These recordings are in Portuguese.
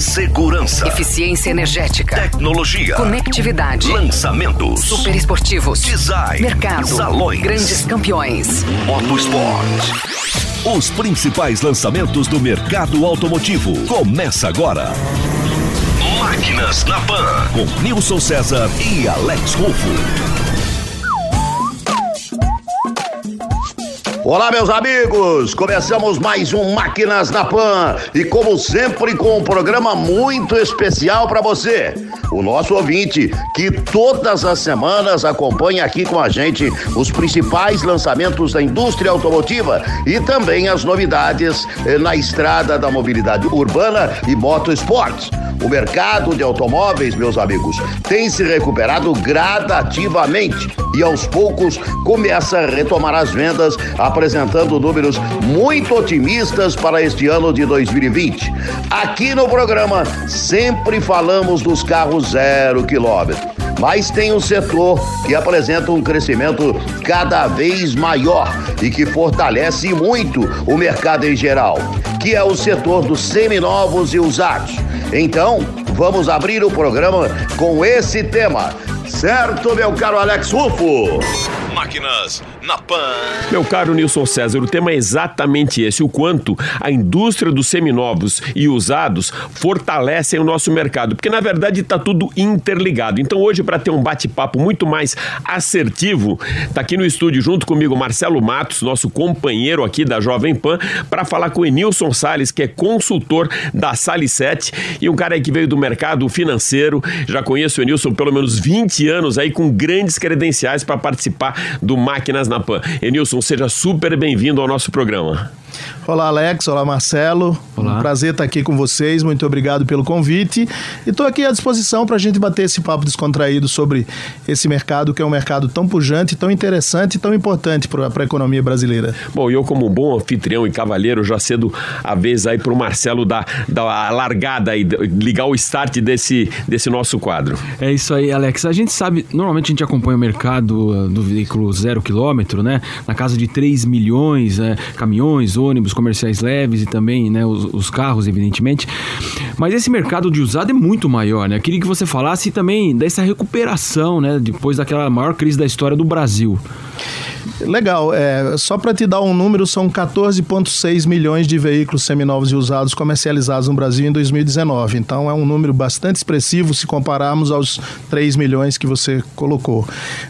Segurança. Eficiência energética. Tecnologia. Conectividade. Lançamentos. Super esportivos. Design. Mercado. Salões. Grandes campeões. Motosport. Os principais lançamentos do mercado automotivo. Começa agora. Máquinas na Pan. Com Nilson César e Alex Rufo. Olá, meus amigos! Começamos mais um Máquinas na Pan e, como sempre, com um programa muito especial para você, o nosso ouvinte, que todas as semanas acompanha aqui com a gente os principais lançamentos da indústria automotiva e também as novidades eh, na estrada da mobilidade urbana e motoesportes. O mercado de automóveis, meus amigos, tem se recuperado gradativamente e aos poucos começa a retomar as vendas, apresentando números muito otimistas para este ano de 2020. Aqui no programa sempre falamos dos carros zero quilômetro mas tem um setor que apresenta um crescimento cada vez maior e que fortalece muito o mercado em geral, que é o setor dos seminovos e usados. Então, vamos abrir o programa com esse tema. Certo, meu caro Alex Rufo? Máquinas na Pan. Meu caro Nilson César, o tema é exatamente esse: o quanto a indústria dos seminovos e usados fortalecem o nosso mercado, porque na verdade está tudo interligado. Então, hoje, para ter um bate-papo muito mais assertivo, está aqui no estúdio junto comigo Marcelo Matos, nosso companheiro aqui da Jovem Pan, para falar com o Enilson Sales, que é consultor da Sale 7 e um cara aí que veio do mercado financeiro. Já conheço o Enilson pelo menos 20 anos aí com grandes credenciais para participar do Máquinas na Pan. Enilson, seja super bem-vindo ao nosso programa. Olá, Alex. Olá, Marcelo. Olá. Um prazer estar aqui com vocês. Muito obrigado pelo convite. E estou aqui à disposição para a gente bater esse papo descontraído sobre esse mercado, que é um mercado tão pujante, tão interessante e tão importante para a economia brasileira. Bom, eu, como bom anfitrião e cavalheiro, já cedo a vez aí para o Marcelo dar, dar a largada e ligar o start desse, desse nosso quadro. É isso aí, Alex. A gente sabe, normalmente a gente acompanha o mercado uh, do veículo zero quilômetro, né? Na casa de 3 milhões, né? caminhões, ônibus comerciais leves e também né, os, os, carros, evidentemente. Mas esse mercado de usado é muito maior, né? Eu queria que você falasse também dessa recuperação, né? Depois daquela maior crise da história do Brasil. Legal. É, só para te dar um número, são 14,6 milhões de veículos seminovos e usados comercializados no Brasil em 2019. Então é um número bastante expressivo se compararmos aos 3 milhões que você colocou.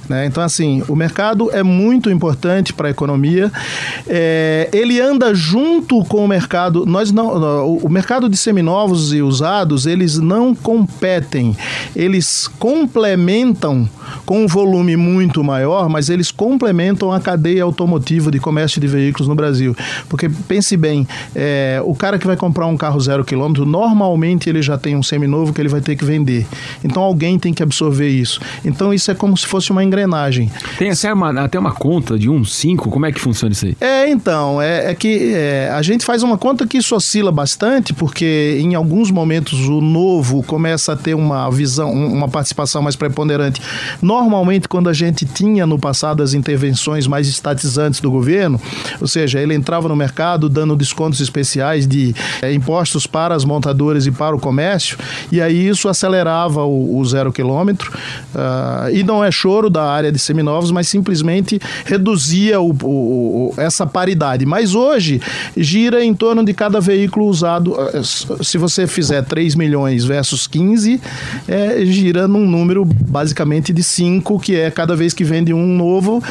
Né? Então, assim, o mercado é muito importante para a economia. É, ele anda junto com o mercado. Nós não, o mercado de seminovos e usados, eles não competem, eles complementam com um volume muito maior, mas eles complementam a cadeia automotiva de comércio de veículos no Brasil. Porque pense bem, é, o cara que vai comprar um carro zero quilômetro, normalmente ele já tem um seminovo que ele vai ter que vender. Então alguém tem que absorver isso. Então isso é como se fosse uma engrenagem. Tem até uma, até uma conta de um cinco como é que funciona isso aí? É, então, é, é que é, a gente faz uma conta que isso oscila bastante, porque em alguns momentos o novo começa a ter uma visão, uma participação mais preponderante. Normalmente, quando a gente tinha no passado as intervenções mais estatizantes do governo, ou seja, ele entrava no mercado dando descontos especiais de é, impostos para as montadoras e para o comércio, e aí isso acelerava o, o zero quilômetro. Uh, e não é choro da área de seminovos, mas simplesmente reduzia o, o, essa paridade. Mas hoje gira em torno de cada veículo usado. Ah, se você fizer 3 milhões versus 15, é, gira num número basicamente de 5, que é cada vez que vende um novo,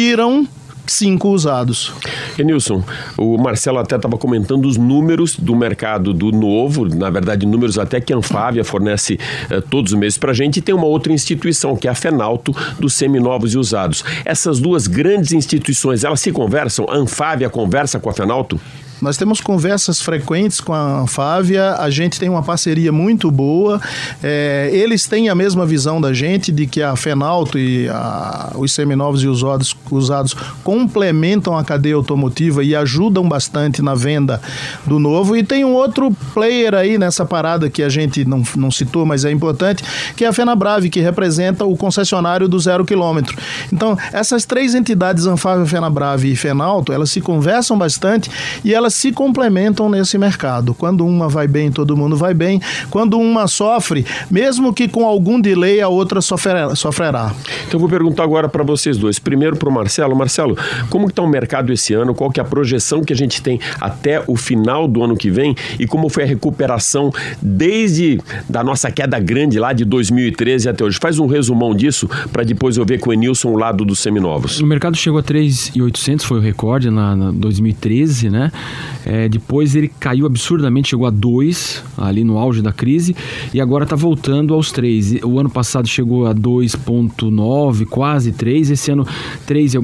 giram cinco usados. Nilson, o Marcelo até estava comentando os números do mercado do novo, na verdade números até que a Anfávia fornece eh, todos os meses para a gente, e tem uma outra instituição, que é a Fenalto, dos seminovos e usados. Essas duas grandes instituições, elas se conversam? A Anfávia conversa com a Fenalto? Nós temos conversas frequentes com a Fávia, a gente tem uma parceria muito boa. É, eles têm a mesma visão da gente de que a Fenalto e a, os seminovos e os usados, usados complementam a cadeia automotiva e ajudam bastante na venda do novo. E tem um outro player aí nessa parada que a gente não, não citou, mas é importante, que é a Fenabrave, que representa o concessionário do zero quilômetro. Então, essas três entidades, Anfávia, Fenabrave e Fenalto, elas se conversam bastante e elas elas se complementam nesse mercado. Quando uma vai bem, todo mundo vai bem. Quando uma sofre, mesmo que com algum delay, a outra sofrerá. sofrerá. Então eu vou perguntar agora para vocês dois. Primeiro para o Marcelo. Marcelo, como está o mercado esse ano? Qual que é a projeção que a gente tem até o final do ano que vem? E como foi a recuperação desde da nossa queda grande lá de 2013 até hoje? Faz um resumão disso para depois eu ver com o Enilson o lado dos seminovos. O mercado chegou a 3,800, foi o recorde na, na 2013, né? É, depois ele caiu absurdamente, chegou a 2 ali no auge da crise e agora está voltando aos 3. O ano passado chegou a 2,9, quase 3. Esse ano, 3,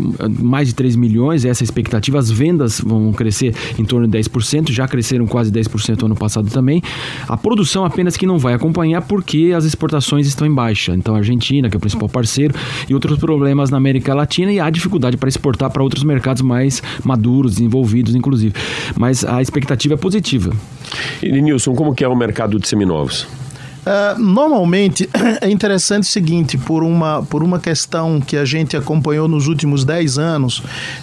mais de 3 milhões, essa é a expectativa. As vendas vão crescer em torno de 10%, já cresceram quase 10% ano passado também. A produção apenas que não vai acompanhar porque as exportações estão em baixa. Então, a Argentina, que é o principal parceiro, e outros problemas na América Latina e há dificuldade para exportar para outros mercados mais maduros, desenvolvidos, inclusive. Mas a expectativa é positiva. E Nilson, como que é o mercado de seminovos? Uh, normalmente é interessante o seguinte, por uma, por uma questão que a gente acompanhou nos últimos 10 anos,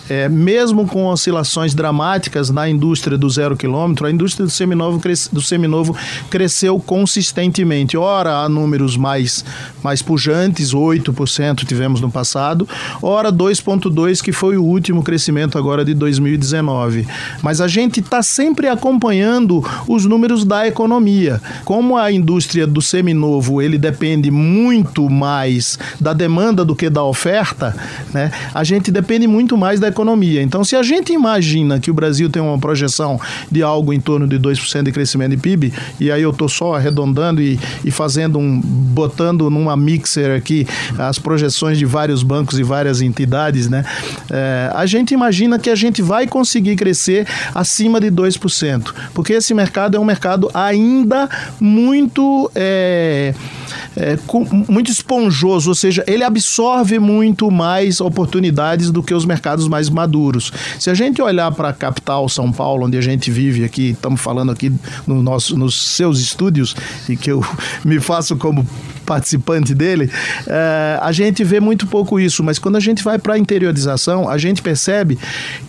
é, mesmo com oscilações dramáticas na indústria do zero quilômetro, a indústria do seminovo, cres, do seminovo cresceu consistentemente. Ora, há números mais, mais pujantes, 8% tivemos no passado, ora 2,2% que foi o último crescimento agora de 2019. Mas a gente está sempre acompanhando os números da economia. Como a indústria do seminovo ele depende muito mais da demanda do que da oferta, né? A gente depende muito mais da economia. Então, se a gente imagina que o Brasil tem uma projeção de algo em torno de 2% de crescimento de PIB, e aí eu estou só arredondando e, e fazendo um botando numa mixer aqui as projeções de vários bancos e várias entidades, né? É, a gente imagina que a gente vai conseguir crescer acima de 2%, porque esse mercado é um mercado ainda muito é, é, é, muito esponjoso, ou seja, ele absorve muito mais oportunidades do que os mercados mais maduros. Se a gente olhar para a capital, São Paulo, onde a gente vive aqui, estamos falando aqui no nosso, nos seus estúdios, e que eu me faço como participante dele, é, a gente vê muito pouco isso, mas quando a gente vai para a interiorização, a gente percebe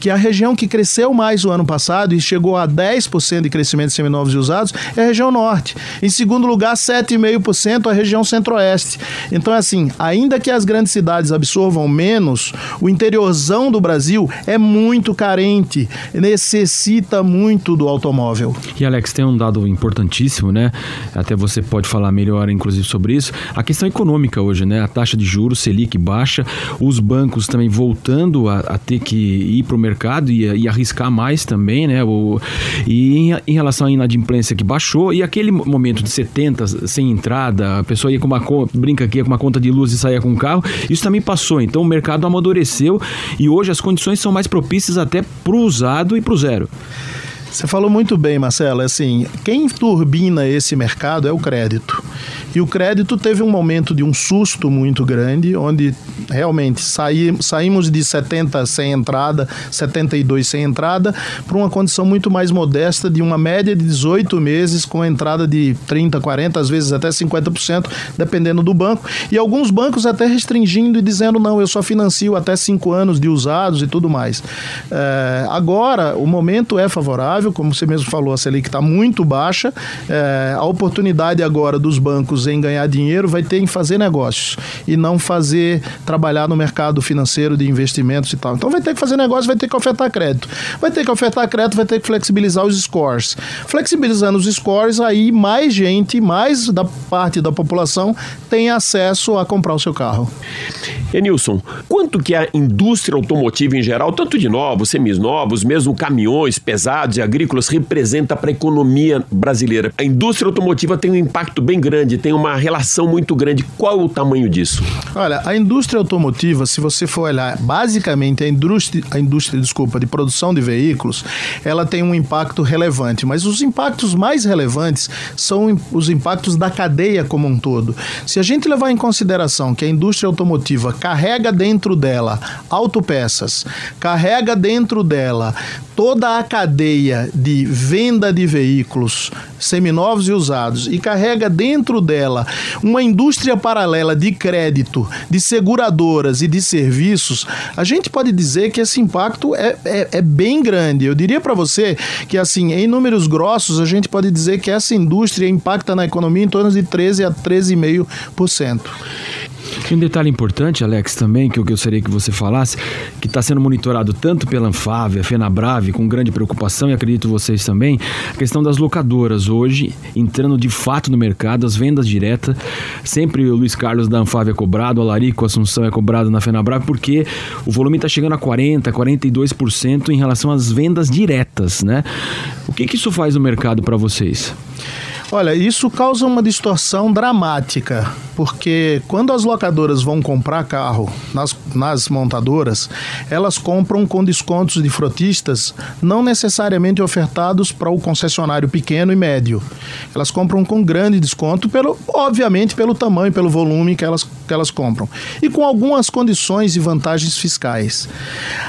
que a região que cresceu mais o ano passado e chegou a 10% de crescimento de seminovos e usados é a região norte. Em segundo lugar, 7,5% a região centro-oeste. Então, é assim, ainda que as grandes cidades absorvam menos, o interiorzão do Brasil é muito carente, necessita muito do automóvel. E Alex, tem um dado importantíssimo, né? Até você pode falar melhor, inclusive, sobre isso. A questão econômica hoje, né? A taxa de juros Selic baixa, os bancos também voltando a, a ter que ir para o mercado e, e, arriscar mais também, né? O, e em, em, relação à inadimplência que baixou, e aquele momento de 70 sem entrada, a pessoa ia com uma brinca aqui, com uma conta de luz e saía com um carro, isso também passou. Então o mercado amadureceu e hoje as condições são mais propícias até para o usado e para o zero. Você falou muito bem, Marcelo. Assim, quem turbina esse mercado é o crédito. E o crédito teve um momento de um susto muito grande, onde realmente saí, saímos de 70 sem entrada, 72 sem entrada, para uma condição muito mais modesta de uma média de 18 meses com entrada de 30, 40, às vezes até 50%, dependendo do banco. E alguns bancos até restringindo e dizendo, não, eu só financio até 5 anos de usados e tudo mais. É, agora, o momento é favorável, como você mesmo falou, a Selic está muito baixa, é, a oportunidade agora dos bancos em ganhar dinheiro vai ter em fazer negócios e não fazer trabalhar no mercado financeiro de investimentos e tal. Então vai ter que fazer negócio, vai ter que ofertar crédito. Vai ter que ofertar crédito, vai ter que flexibilizar os scores. Flexibilizando os scores, aí mais gente, mais da parte da população tem acesso a comprar o seu carro. Enilson, quanto que a indústria automotiva em geral, tanto de novos, seminovos, mesmo caminhões pesados e agrícolas, representa para a economia brasileira? A indústria automotiva tem um impacto bem grande, tem uma relação muito grande. Qual o tamanho disso? Olha, a indústria automotiva, se você for olhar, basicamente a indústria, a indústria, desculpa, de produção de veículos, ela tem um impacto relevante, mas os impactos mais relevantes são os impactos da cadeia como um todo. Se a gente levar em consideração que a indústria automotiva carrega dentro dela autopeças, carrega dentro dela toda a cadeia de venda de veículos, seminovos e usados, e carrega dentro dela uma indústria paralela de crédito, de seguradoras e de serviços, a gente pode dizer que esse impacto é, é, é bem grande. Eu diria para você que, assim, em números grossos, a gente pode dizer que essa indústria impacta na economia em torno de 13 a 13,5%. E um detalhe importante, Alex, também, que eu gostaria que você falasse, que está sendo monitorado tanto pela Anfávia, Fenabrave, com grande preocupação, e acredito vocês também, a questão das locadoras hoje, entrando de fato no mercado, as vendas diretas, sempre o Luiz Carlos da Anfávia é cobrado, o Alarico Assunção é cobrado na Fenabrave, porque o volume está chegando a 40%, 42% em relação às vendas diretas, né? O que, que isso faz no mercado para vocês? Olha, isso causa uma distorção dramática, porque quando as locadoras vão comprar carro nas, nas montadoras, elas compram com descontos de frotistas não necessariamente ofertados para o concessionário pequeno e médio. Elas compram com grande desconto, pelo, obviamente pelo tamanho, pelo volume que elas, que elas compram, e com algumas condições e vantagens fiscais.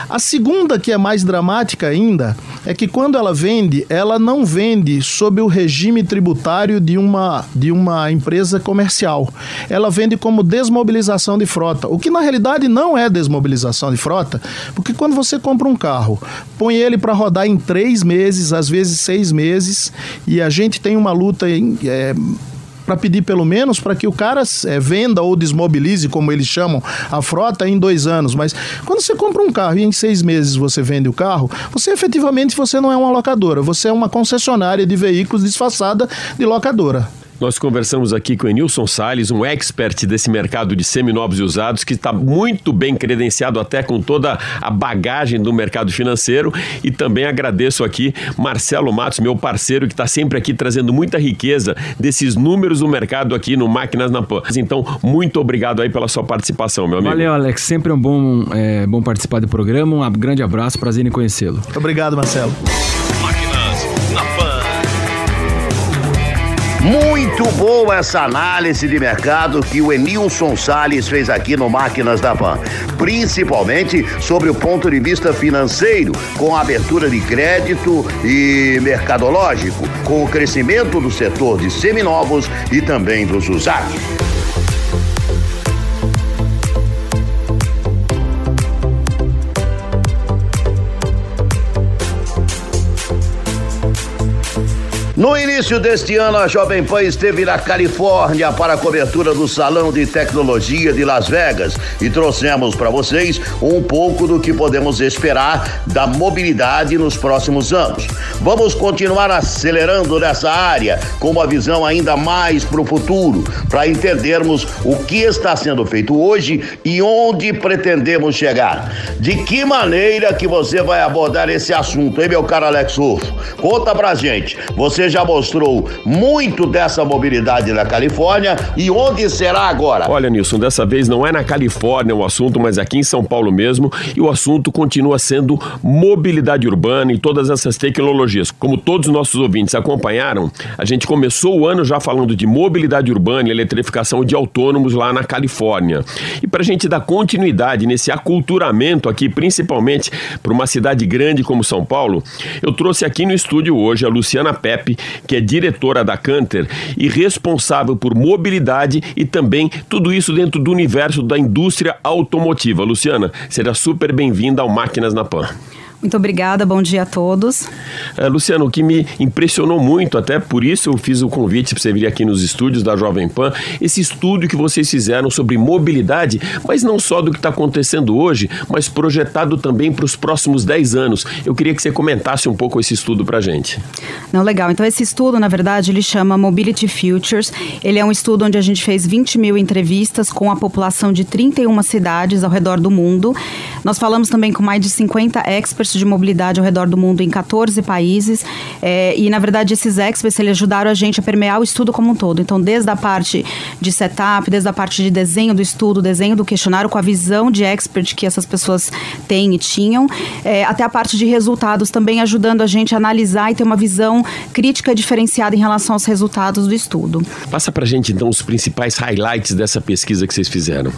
A segunda, que é mais dramática ainda, é que quando ela vende, ela não vende sob o regime tributário de uma, de uma empresa comercial. Ela vende como desmobilização de frota, o que na realidade não é desmobilização de frota, porque quando você compra um carro, põe ele para rodar em três meses, às vezes seis meses, e a gente tem uma luta em, é, para pedir pelo menos para que o cara é, venda ou desmobilize, como eles chamam, a frota em dois anos. Mas quando você compra um carro e em seis meses você vende o carro, você efetivamente você não é uma locadora, você é uma concessionária de veículos disfarçada de locadora. Nós conversamos aqui com o Enilson Salles, um expert desse mercado de seminovos e usados, que está muito bem credenciado até com toda a bagagem do mercado financeiro. E também agradeço aqui Marcelo Matos, meu parceiro, que está sempre aqui trazendo muita riqueza desses números do mercado aqui no Máquinas na Pan. Então, muito obrigado aí pela sua participação, meu amigo. Valeu, Alex. Sempre é um bom, é, bom participar do programa. Um grande abraço, prazer em conhecê-lo. Obrigado, Marcelo. Muito boa essa análise de mercado que o Enilson Salles fez aqui no Máquinas da Pan, principalmente sobre o ponto de vista financeiro, com a abertura de crédito e mercadológico, com o crescimento do setor de seminovos e também dos usados. No início deste ano, a Jovem Pan esteve na Califórnia para a cobertura do Salão de Tecnologia de Las Vegas e trouxemos para vocês um pouco do que podemos esperar da mobilidade nos próximos anos. Vamos continuar acelerando nessa área com uma visão ainda mais para o futuro, para entendermos o que está sendo feito hoje e onde pretendemos chegar. De que maneira que você vai abordar esse assunto, hein, meu caro Alex Rufo? Conta pra gente. Você já mostrou muito dessa mobilidade na Califórnia e onde será agora? Olha, Nilson, dessa vez não é na Califórnia o assunto, mas aqui em São Paulo mesmo, e o assunto continua sendo mobilidade urbana e todas essas tecnologias. Como todos os nossos ouvintes acompanharam, a gente começou o ano já falando de mobilidade urbana e eletrificação de autônomos lá na Califórnia. E para a gente dar continuidade nesse aculturamento aqui, principalmente para uma cidade grande como São Paulo, eu trouxe aqui no estúdio hoje a Luciana Pepe, que é diretora da Canter e responsável por mobilidade e também tudo isso dentro do universo da indústria automotiva. Luciana, será super bem-vinda ao Máquinas na Pan. Muito obrigada, bom dia a todos. É, Luciano, o que me impressionou muito, até por isso eu fiz o convite para você vir aqui nos estúdios da Jovem Pan, esse estudo que vocês fizeram sobre mobilidade, mas não só do que está acontecendo hoje, mas projetado também para os próximos 10 anos. Eu queria que você comentasse um pouco esse estudo para a gente. Não, legal. Então, esse estudo, na verdade, ele chama Mobility Futures. Ele é um estudo onde a gente fez 20 mil entrevistas com a população de 31 cidades ao redor do mundo. Nós falamos também com mais de 50 de mobilidade ao redor do mundo em 14 países. É, e, na verdade, esses experts eles ajudaram a gente a permear o estudo como um todo. Então, desde a parte de setup, desde a parte de desenho do estudo, desenho do questionário, com a visão de expert que essas pessoas têm e tinham, é, até a parte de resultados também ajudando a gente a analisar e ter uma visão crítica diferenciada em relação aos resultados do estudo. Passa pra gente, então, os principais highlights dessa pesquisa que vocês fizeram.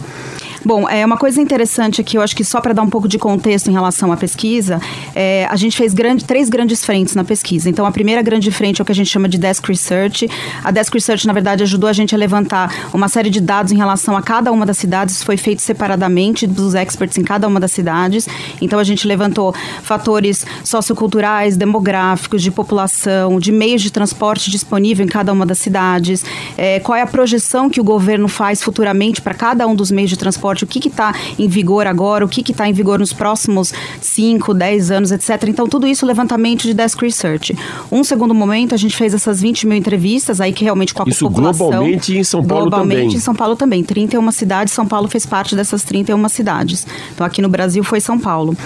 Bom, é uma coisa interessante aqui, eu acho que só para dar um pouco de contexto em relação à pesquisa, é, a gente fez grande, três grandes frentes na pesquisa. Então, a primeira grande frente é o que a gente chama de Desk Research. A Desk Research, na verdade, ajudou a gente a levantar uma série de dados em relação a cada uma das cidades. Isso foi feito separadamente dos experts em cada uma das cidades. Então, a gente levantou fatores socioculturais, demográficos, de população, de meios de transporte disponível em cada uma das cidades, é, qual é a projeção que o governo faz futuramente para cada um dos meios de transporte, o que está em vigor agora, o que está em vigor nos próximos 5, 10 anos, etc. Então, tudo isso levantamento de Desk Research. Um segundo momento, a gente fez essas 20 mil entrevistas, aí que realmente com a Isso população. globalmente em São Paulo globalmente também. em São Paulo também. 31 cidades, São Paulo fez parte dessas 31 cidades. Então, aqui no Brasil foi São Paulo.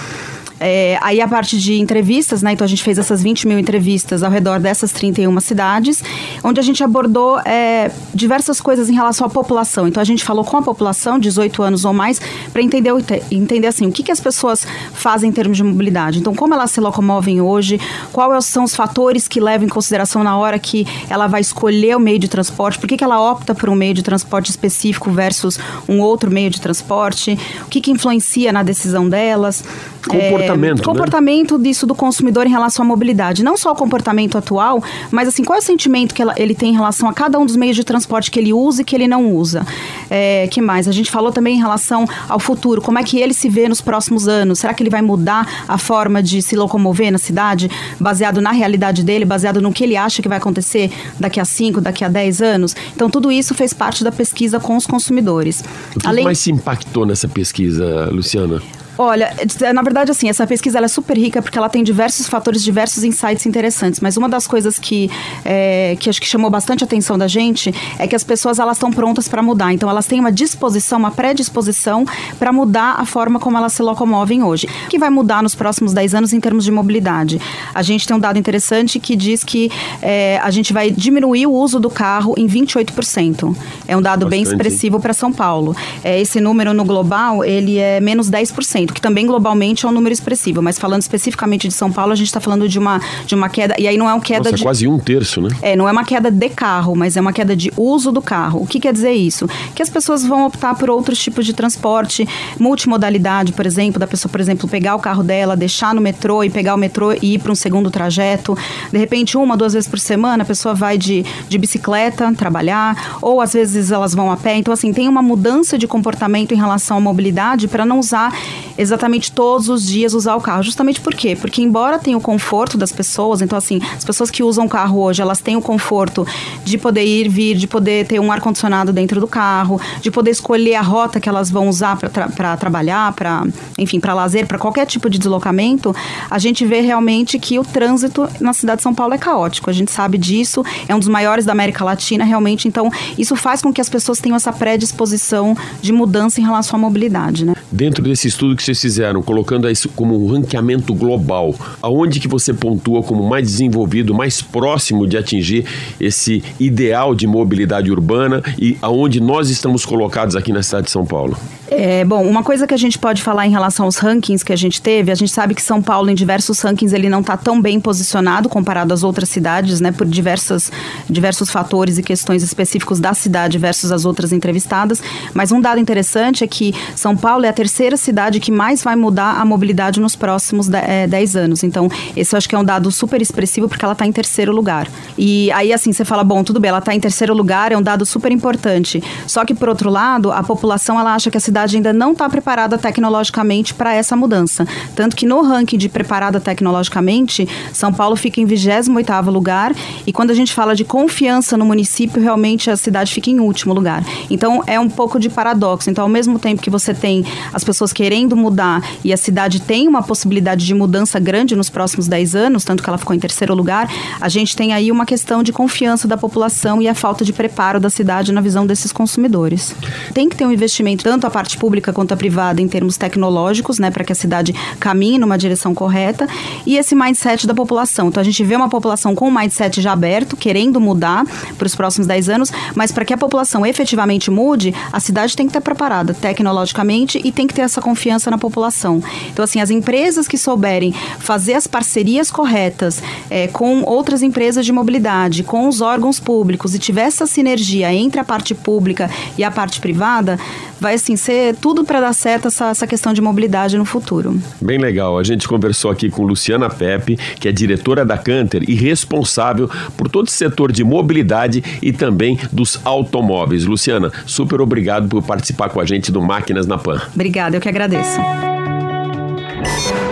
É, aí a parte de entrevistas, né? Então a gente fez essas 20 mil entrevistas ao redor dessas 31 cidades, onde a gente abordou é, diversas coisas em relação à população. Então a gente falou com a população, 18 anos ou mais, para entender, entender assim, o que, que as pessoas fazem em termos de mobilidade. Então, como elas se locomovem hoje, quais são os fatores que levam em consideração na hora que ela vai escolher o meio de transporte, por que, que ela opta por um meio de transporte específico versus um outro meio de transporte, o que, que influencia na decisão delas. Comportamento, né? comportamento disso do consumidor em relação à mobilidade. Não só o comportamento atual, mas assim, qual é o sentimento que ela- ele tem em relação a cada um dos meios de transporte que ele usa e que ele não usa. É, que mais? A gente falou também em relação ao futuro, como é que ele se vê nos próximos anos. Será que ele vai mudar a forma de se locomover na cidade, baseado na realidade dele, baseado no que ele acha que vai acontecer daqui a 5, daqui a 10 anos? Então, tudo isso fez parte da pesquisa com os consumidores. O que mais se impactou nessa pesquisa, Luciana? Olha, na verdade, assim, essa pesquisa é super rica porque ela tem diversos fatores, diversos insights interessantes. Mas uma das coisas que, é, que acho que chamou bastante a atenção da gente é que as pessoas elas estão prontas para mudar. Então, elas têm uma disposição, uma predisposição para mudar a forma como elas se locomovem hoje. O que vai mudar nos próximos 10 anos em termos de mobilidade? A gente tem um dado interessante que diz que é, a gente vai diminuir o uso do carro em 28%. É um dado bem Bastante, hein? expressivo para São Paulo. É, esse número no global, ele é menos 10%, que também globalmente é um número expressivo. Mas falando especificamente de São Paulo, a gente está falando de uma, de uma queda. E aí não é uma queda Nossa, de. quase um terço, né? É, não é uma queda de carro, mas é uma queda de uso do carro. O que quer dizer isso? Que as pessoas vão optar por outros tipos de transporte, multimodalidade, por exemplo, da pessoa, por exemplo, pegar o carro dela, deixar no metrô e pegar o metrô e ir para um segundo trajeto. De repente, uma, duas vezes por semana, a pessoa vai de, de bicicleta trabalhar, ou às vezes elas vão a pé. Então, assim, tem uma mudança de comportamento em relação à mobilidade para não usar exatamente todos os dias usar o carro. Justamente por quê? Porque embora tenha o conforto das pessoas, então assim, as pessoas que usam o carro hoje, elas têm o conforto de poder ir, vir, de poder ter um ar-condicionado dentro do carro, de poder escolher a rota que elas vão usar para tra trabalhar, para, enfim, para lazer, para qualquer tipo de deslocamento, a gente vê realmente que o trânsito na cidade de São Paulo é caótico. A gente sabe disso, é um dos maiores da América Latina, realmente. Então, isso faz com que as pessoas tenham essa predisposição de mudança em relação à mobilidade, né? Dentro desse estudo que vocês fizeram, colocando isso como um ranqueamento global, aonde que você pontua como mais desenvolvido, mais próximo de atingir esse ideal de mobilidade urbana e aonde nós estamos colocados aqui na cidade de São Paulo? É, bom, uma coisa que a gente pode falar em relação aos rankings que a gente teve, a gente sabe que São Paulo, em diversos rankings, ele não está tão bem posicionado comparado às outras cidades, né, por diversas, diversos fatores e questões específicos da cidade versus as outras entrevistadas. Mas um dado interessante é que São Paulo é a terceira cidade que mais vai mudar a mobilidade nos próximos 10 anos. Então, esse eu acho que é um dado super expressivo porque ela está em terceiro lugar. E aí, assim, você fala, bom, tudo bem, ela está em terceiro lugar, é um dado super importante. Só que, por outro lado, a população, ela acha que a cidade ainda não está preparada tecnologicamente para essa mudança. Tanto que no ranking de preparada tecnologicamente, São Paulo fica em 28º lugar e quando a gente fala de confiança no município, realmente a cidade fica em último lugar. Então é um pouco de paradoxo. Então, ao mesmo tempo que você tem as pessoas querendo mudar e a cidade tem uma possibilidade de mudança grande nos próximos 10 anos, tanto que ela ficou em terceiro lugar, a gente tem aí uma questão de confiança da população e a falta de preparo da cidade na visão desses consumidores. Tem que ter um investimento tanto a parte pública quanto a privada em termos tecnológicos, né, para que a cidade caminhe numa direção correta, e esse mindset da população. Então a gente vê uma população com um mindset já aberto, querendo mudar para os próximos 10 anos, mas para que a população efetivamente mude, a cidade tem que estar preparada tecnologicamente e tem que ter essa confiança na população. Então, assim, as empresas que souberem fazer as parcerias corretas é, com outras empresas de mobilidade, com os órgãos públicos e tiver essa sinergia entre a parte pública e a parte privada, vai assim ser tudo para dar certo essa, essa questão de mobilidade no futuro. Bem legal. A gente conversou aqui com Luciana Pepe, que é diretora da Canter e responsável por todo o setor de mobilidade e também dos automóveis. Luciana, super obrigado por participar com a gente do Máquinas na Pan. Obrigada, eu que agradeço.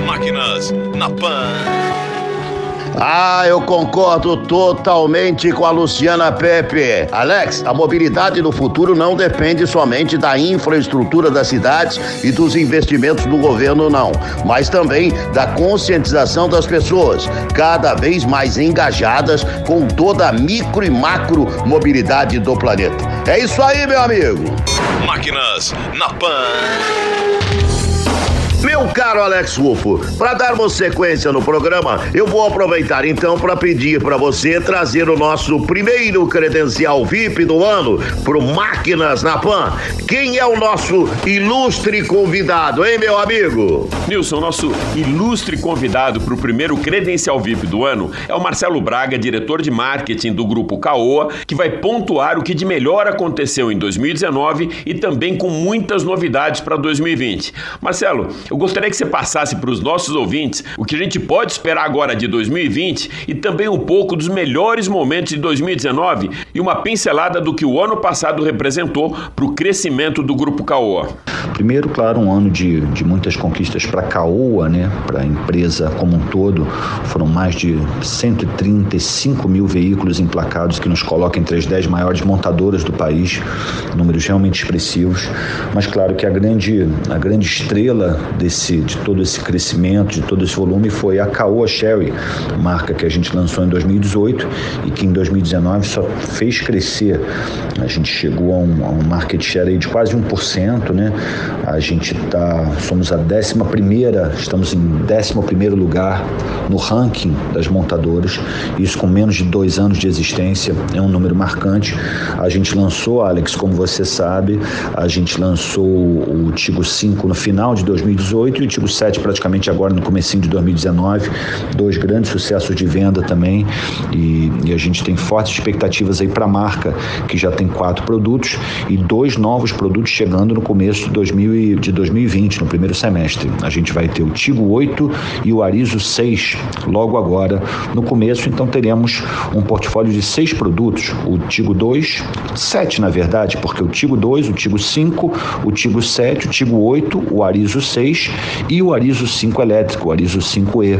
Máquinas na Pan. Ah, eu concordo totalmente com a Luciana Pepe. Alex, a mobilidade do futuro não depende somente da infraestrutura das cidades e dos investimentos do governo, não, mas também da conscientização das pessoas, cada vez mais engajadas com toda a micro e macro mobilidade do planeta. É isso aí, meu amigo. Máquinas na Pan. Caro Alex Rufo, para darmos sequência no programa, eu vou aproveitar então para pedir para você trazer o nosso primeiro credencial VIP do ano pro Máquinas na Pan. Quem é o nosso ilustre convidado, hein, meu amigo? Nilson, nosso ilustre convidado para o primeiro credencial VIP do ano é o Marcelo Braga, diretor de marketing do Grupo Caoa, que vai pontuar o que de melhor aconteceu em 2019 e também com muitas novidades para 2020. Marcelo, eu gostaria que você passasse para os nossos ouvintes o que a gente pode esperar agora de 2020 e também um pouco dos melhores momentos de 2019 e uma pincelada do que o ano passado representou para o crescimento do Grupo Caoa. Primeiro, claro, um ano de, de muitas conquistas para a Caoa, né, para a empresa como um todo. Foram mais de 135 mil veículos emplacados que nos colocam entre as 10 maiores montadoras do país, números realmente expressivos. Mas, claro, que a grande, a grande estrela desse, de todo esse crescimento, de todo esse volume, foi a Caoa Sherry, marca que a gente lançou em 2018 e que em 2019 só fez crescer. A gente chegou a um, a um market share de quase 1%, né? A gente tá, somos a 11 primeira, estamos em 11 primeiro lugar no ranking das montadoras, isso com menos de dois anos de existência, é um número marcante. A gente lançou, Alex, como você sabe, a gente lançou o Tigo 5 no final de 2018 e o Tigo 7 praticamente agora no comecinho de 2019, dois grandes sucessos de venda também. E, e a gente tem fortes expectativas aí para a marca que já tem quatro produtos e dois novos produtos chegando no começo de, 2000 e, de 2020, no primeiro semestre. A gente vai ter o Tigo 8 e o Arizo 6 logo agora. No começo, então teremos um portfólio de seis produtos, o Tigo 2, sete na verdade, porque o Tigo 2, o Tigo 5, o Tigo 7, o Tigo 8, o Arizo 6 e o Arizo 5 elétrico, o Arizo 5E,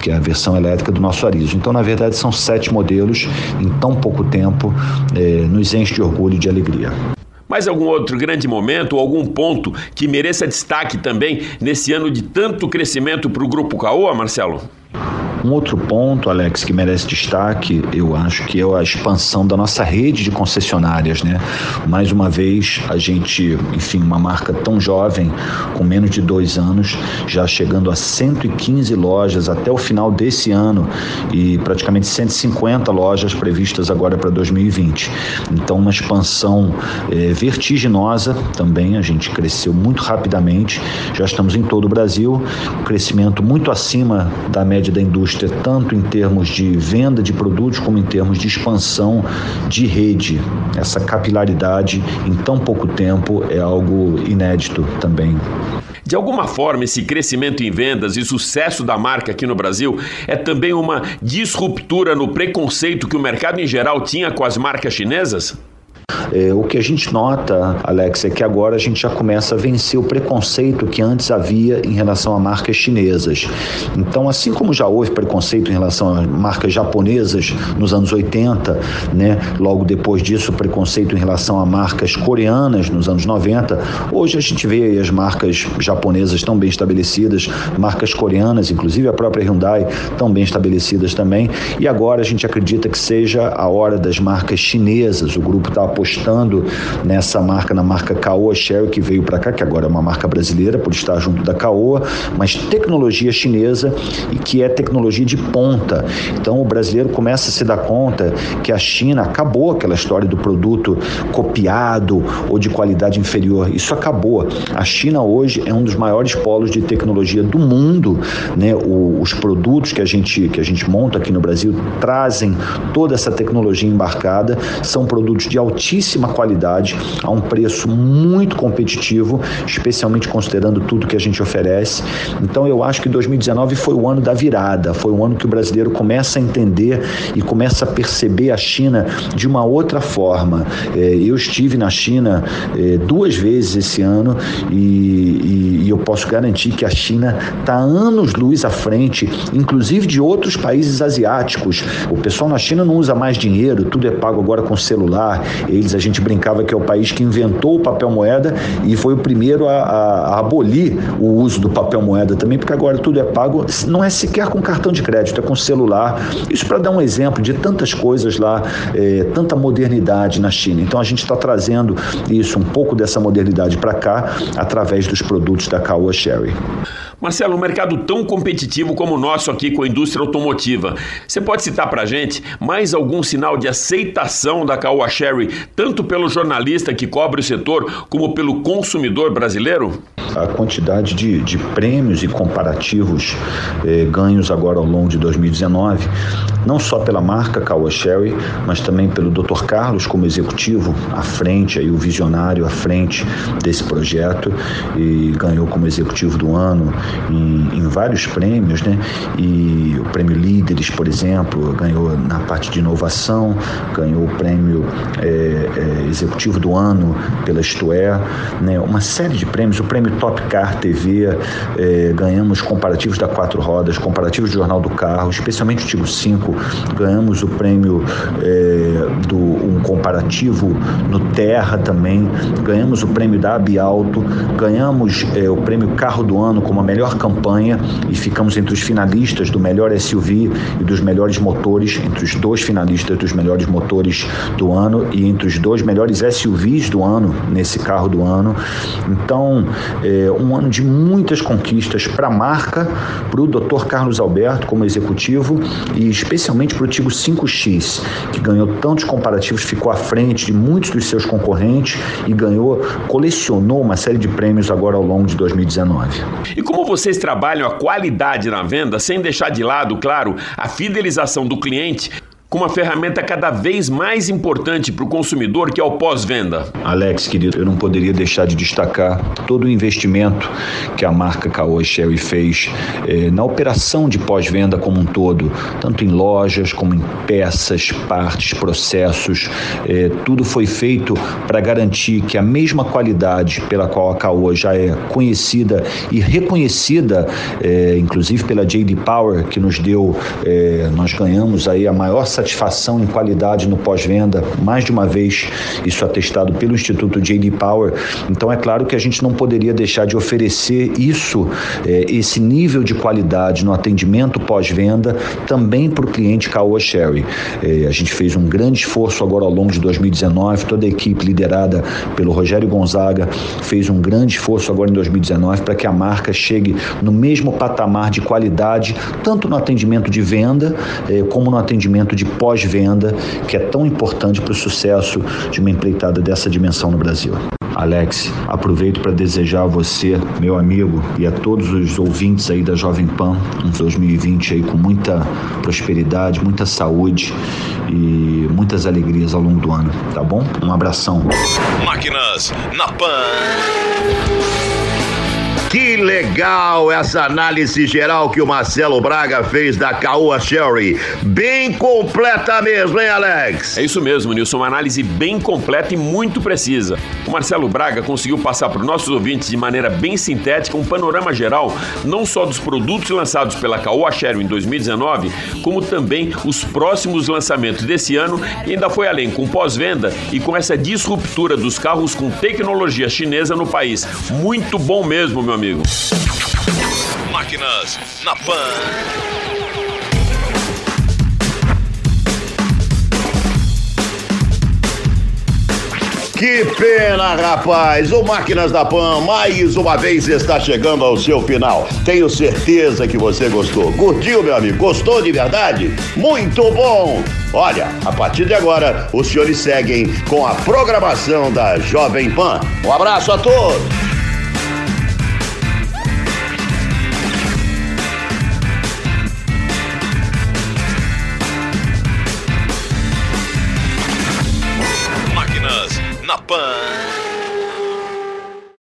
que é a versão elétrica do nosso Arizo. Então, na verdade, são sete modelos em tão pouco tempo, eh, nos enche de orgulho e de alegria. Mais algum outro grande momento algum ponto que mereça destaque também nesse ano de tanto crescimento para o Grupo Caoa, Marcelo? Um outro ponto, Alex, que merece destaque, eu acho que é a expansão da nossa rede de concessionárias, né? Mais uma vez, a gente, enfim, uma marca tão jovem, com menos de dois anos, já chegando a 115 lojas até o final desse ano e praticamente 150 lojas previstas agora para 2020. Então, uma expansão é, vertiginosa também, a gente cresceu muito rapidamente, já estamos em todo o Brasil, crescimento muito acima da média da indústria indústria, tanto em termos de venda de produtos como em termos de expansão de rede. Essa capilaridade em tão pouco tempo é algo inédito também. De alguma forma, esse crescimento em vendas e sucesso da marca aqui no Brasil é também uma disruptura no preconceito que o mercado em geral tinha com as marcas chinesas? É, o que a gente nota, Alex, é que agora a gente já começa a vencer o preconceito que antes havia em relação a marcas chinesas. Então, assim como já houve preconceito em relação a marcas japonesas nos anos 80, né? Logo depois disso, preconceito em relação a marcas coreanas nos anos 90, hoje a gente vê as marcas japonesas tão bem estabelecidas, marcas coreanas, inclusive a própria Hyundai, tão bem estabelecidas também. E agora a gente acredita que seja a hora das marcas chinesas. O grupo está apoiando apostando nessa marca, na marca Caoa Sherry, que veio para cá, que agora é uma marca brasileira, por estar junto da Caoa, mas tecnologia chinesa e que é tecnologia de ponta. Então o brasileiro começa a se dar conta que a China acabou aquela história do produto copiado ou de qualidade inferior. Isso acabou. A China hoje é um dos maiores polos de tecnologia do mundo, né? O, os produtos que a gente que a gente monta aqui no Brasil trazem toda essa tecnologia embarcada, são produtos de altíssima qualidade a um preço muito competitivo, especialmente considerando tudo que a gente oferece. Então eu acho que 2019 foi o ano da virada, foi o ano que o brasileiro começa a entender e começa a perceber a China de uma outra forma. É, eu estive na China é, duas vezes esse ano e, e, eu posso garantir que a China está anos luz à frente, inclusive de outros países asiáticos. O pessoal na China não usa mais dinheiro, tudo é pago agora com celular. Eles, a gente brincava que é o país que inventou o papel moeda e foi o primeiro a, a, a abolir o uso do papel moeda também, porque agora tudo é pago, não é sequer com cartão de crédito, é com celular. Isso para dar um exemplo de tantas coisas lá, é, tanta modernidade na China. Então a gente está trazendo isso, um pouco dessa modernidade para cá, através dos produtos da Caoa Sherry. Marcelo, um mercado tão competitivo como o nosso aqui com a indústria automotiva, você pode citar para a gente mais algum sinal de aceitação da Caoa Sherry, tanto pelo jornalista que cobre o setor, como pelo consumidor brasileiro? A quantidade de, de prêmios e comparativos eh, ganhos agora ao longo de 2019, não só pela marca Caoa Sherry, mas também pelo Dr. Carlos como executivo à frente, aí, o visionário à frente desse projeto, e ganhou como executivo do ano em, em, vários prêmios, né? E o prêmio Líderes, por exemplo, ganhou na parte de inovação, ganhou o prêmio é, é, Executivo do Ano pela Isto né? Uma série de prêmios, o prêmio Top Car TV, é, ganhamos comparativos da Quatro Rodas, comparativos do Jornal do Carro, especialmente o Tigo 5, ganhamos o prêmio é, do um comparativo no Terra também, ganhamos o prêmio da Abialto, ganhamos é, o prêmio Carro do Ano como a melhor campanha e ficamos entre os finalistas do melhor SUV e dos melhores motores, entre os dois finalistas dos melhores motores do ano e entre os dois melhores SUVs do ano nesse carro do ano. Então, é um ano de muitas conquistas para a marca, para o Dr. Carlos Alberto como executivo e especialmente para o Tigo 5X, que ganhou tantos comparativos, ficou à frente de muitos dos seus concorrentes e ganhou, colecionou uma série de prêmios agora ao longo de 2019. E como vocês trabalham qualidade na venda sem deixar de lado, claro, a fidelização do cliente com uma ferramenta cada vez mais importante para o consumidor, que é o pós-venda. Alex, querido, eu não poderia deixar de destacar todo o investimento que a marca Caoa Sherry fez eh, na operação de pós-venda como um todo, tanto em lojas como em peças, partes, processos. Eh, tudo foi feito para garantir que a mesma qualidade pela qual a Caoa já é conhecida e reconhecida, eh, inclusive pela JD Power, que nos deu, nós ganhamos aí a maior satisfação satisfação em qualidade no pós-venda, mais de uma vez isso atestado pelo Instituto JD Power. Então é claro que a gente não poderia deixar de oferecer isso, eh, esse nível de qualidade no atendimento pós-venda também para o cliente Caoa Sherry. Eh, a gente fez um grande esforço agora ao longo de 2019, toda a equipe liderada pelo Rogério Gonzaga fez um grande esforço agora em 2019 para que a marca chegue no mesmo patamar de qualidade, tanto no atendimento de venda eh, como no atendimento de pós-venda, que é tão importante para o sucesso de uma empreitada dessa dimensão no Brasil. Alex, aproveito para desejar a você, meu amigo, e a todos os ouvintes aí da Jovem Pan, um 2020 aí com muita prosperidade, muita saúde e muitas alegrias ao longo do ano, tá bom? Um abração. Máquinas na Pan. Que legal essa análise geral que o Marcelo Braga fez da Caoa Sherry. Bem completa mesmo, hein, Alex? É isso mesmo, Nilson. Uma análise bem completa e muito precisa. O Marcelo Braga conseguiu passar para os nossos ouvintes de maneira bem sintética um panorama geral, não só dos produtos lançados pela Caoa Sherry em 2019, como também os próximos lançamentos desse ano e ainda foi além com pós-venda e com essa disruptura dos carros com tecnologia chinesa no país. Muito bom mesmo, meu amigo amigo. Máquinas na Pan. Que pena, rapaz! O Máquinas da Pan mais uma vez está chegando ao seu final. Tenho certeza que você gostou. Curtiu, meu amigo? Gostou de verdade? Muito bom! Olha, a partir de agora, os senhores seguem com a programação da Jovem Pan. Um abraço a todos!